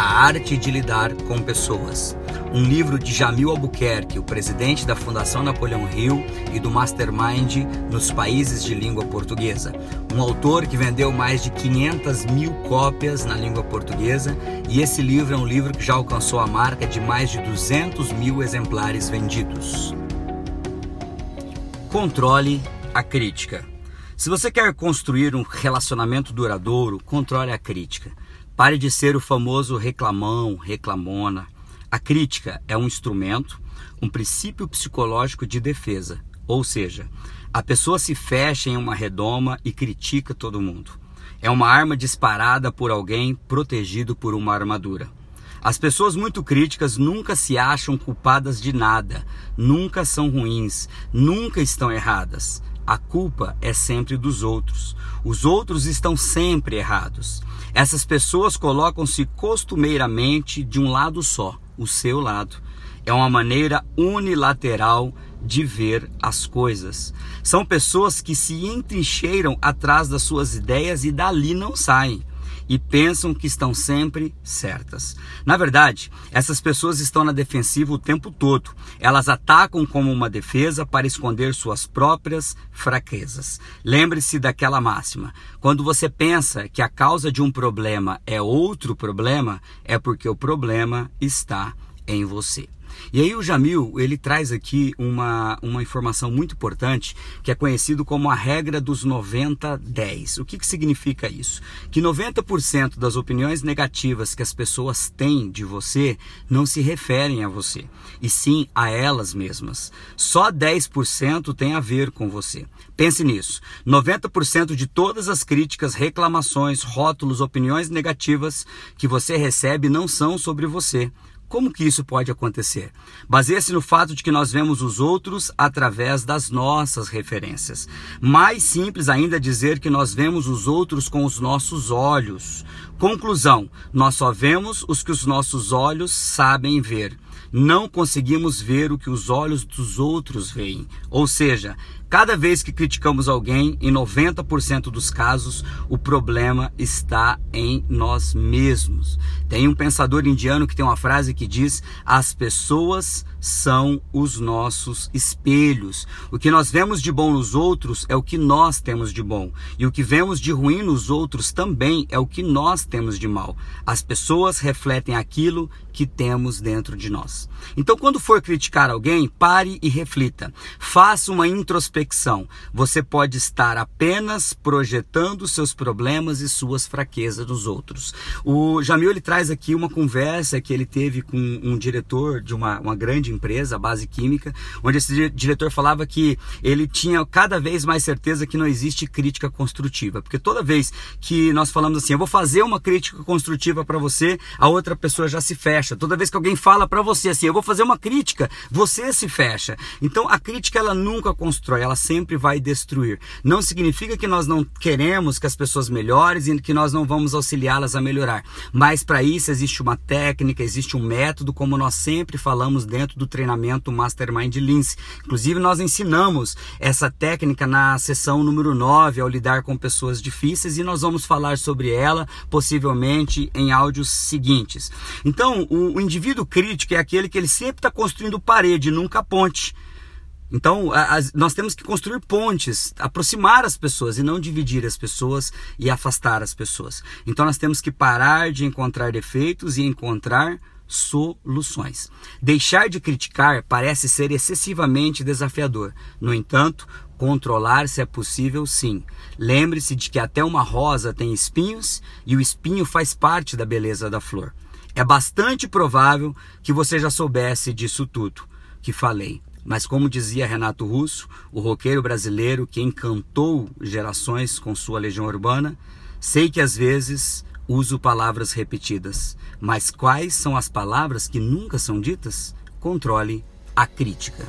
A Arte de Lidar com Pessoas um livro de Jamil Albuquerque, o presidente da Fundação Napoleão Hill e do Mastermind nos países de língua portuguesa. Um autor que vendeu mais de 500 mil cópias na língua portuguesa e esse livro é um livro que já alcançou a marca de mais de 200 mil exemplares vendidos. Controle a crítica. Se você quer construir um relacionamento duradouro, controle a crítica. Pare de ser o famoso reclamão, reclamona. A crítica é um instrumento, um princípio psicológico de defesa, ou seja, a pessoa se fecha em uma redoma e critica todo mundo. É uma arma disparada por alguém protegido por uma armadura. As pessoas muito críticas nunca se acham culpadas de nada, nunca são ruins, nunca estão erradas. A culpa é sempre dos outros. Os outros estão sempre errados. Essas pessoas colocam-se costumeiramente de um lado só o seu lado. É uma maneira unilateral de ver as coisas. São pessoas que se entrincheiram atrás das suas ideias e dali não saem e pensam que estão sempre certas. Na verdade, essas pessoas estão na defensiva o tempo todo. Elas atacam como uma defesa para esconder suas próprias fraquezas. Lembre-se daquela máxima: quando você pensa que a causa de um problema é outro problema, é porque o problema está em você. E aí o Jamil, ele traz aqui uma, uma informação muito importante, que é conhecido como a regra dos 90-10. O que, que significa isso? Que 90% das opiniões negativas que as pessoas têm de você não se referem a você, e sim a elas mesmas. Só 10% tem a ver com você. Pense nisso. 90% de todas as críticas, reclamações, rótulos, opiniões negativas que você recebe não são sobre você como que isso pode acontecer? Baseia-se no fato de que nós vemos os outros através das nossas referências. Mais simples ainda é dizer que nós vemos os outros com os nossos olhos. Conclusão: nós só vemos os que os nossos olhos sabem ver. Não conseguimos ver o que os olhos dos outros veem. Ou seja, Cada vez que criticamos alguém, em 90% dos casos, o problema está em nós mesmos. Tem um pensador indiano que tem uma frase que diz: as pessoas são os nossos espelhos. O que nós vemos de bom nos outros é o que nós temos de bom, e o que vemos de ruim nos outros também é o que nós temos de mal. As pessoas refletem aquilo que temos dentro de nós. Então, quando for criticar alguém, pare e reflita. Faça uma introspecção. Você pode estar apenas projetando seus problemas e suas fraquezas nos outros. O Jamil ele traz aqui uma conversa que ele teve com um diretor de uma, uma grande empresa, a Base Química, onde esse diretor falava que ele tinha cada vez mais certeza que não existe crítica construtiva, porque toda vez que nós falamos assim, eu vou fazer uma crítica construtiva para você, a outra pessoa já se fecha. Toda vez que alguém fala para você assim, eu vou fazer uma crítica, você se fecha. Então a crítica ela nunca constrói, ela sempre vai destruir. Não significa que nós não queremos que as pessoas melhorem e que nós não vamos auxiliá-las a melhorar. Mas para isso existe uma técnica, existe um método, como nós sempre falamos dentro do treinamento Mastermind Lince. Inclusive, nós ensinamos essa técnica na sessão número 9, ao lidar com pessoas difíceis, e nós vamos falar sobre ela possivelmente em áudios seguintes. Então, o, o indivíduo crítico é aquele que ele sempre está construindo parede, nunca ponte. Então, nós temos que construir pontes, aproximar as pessoas e não dividir as pessoas e afastar as pessoas. Então, nós temos que parar de encontrar defeitos e encontrar soluções. Deixar de criticar parece ser excessivamente desafiador. No entanto, controlar-se é possível sim. Lembre-se de que até uma rosa tem espinhos e o espinho faz parte da beleza da flor. É bastante provável que você já soubesse disso tudo que falei. Mas como dizia Renato Russo, o roqueiro brasileiro que encantou gerações com sua legião urbana, sei que às vezes Uso palavras repetidas, mas quais são as palavras que nunca são ditas? Controle a crítica.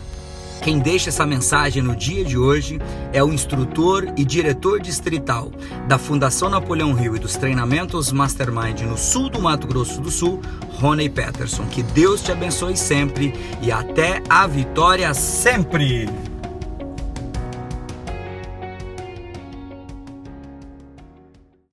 Quem deixa essa mensagem no dia de hoje é o instrutor e diretor distrital da Fundação Napoleão Rio e dos treinamentos Mastermind no sul do Mato Grosso do Sul, Rony Peterson. Que Deus te abençoe sempre e até a vitória sempre!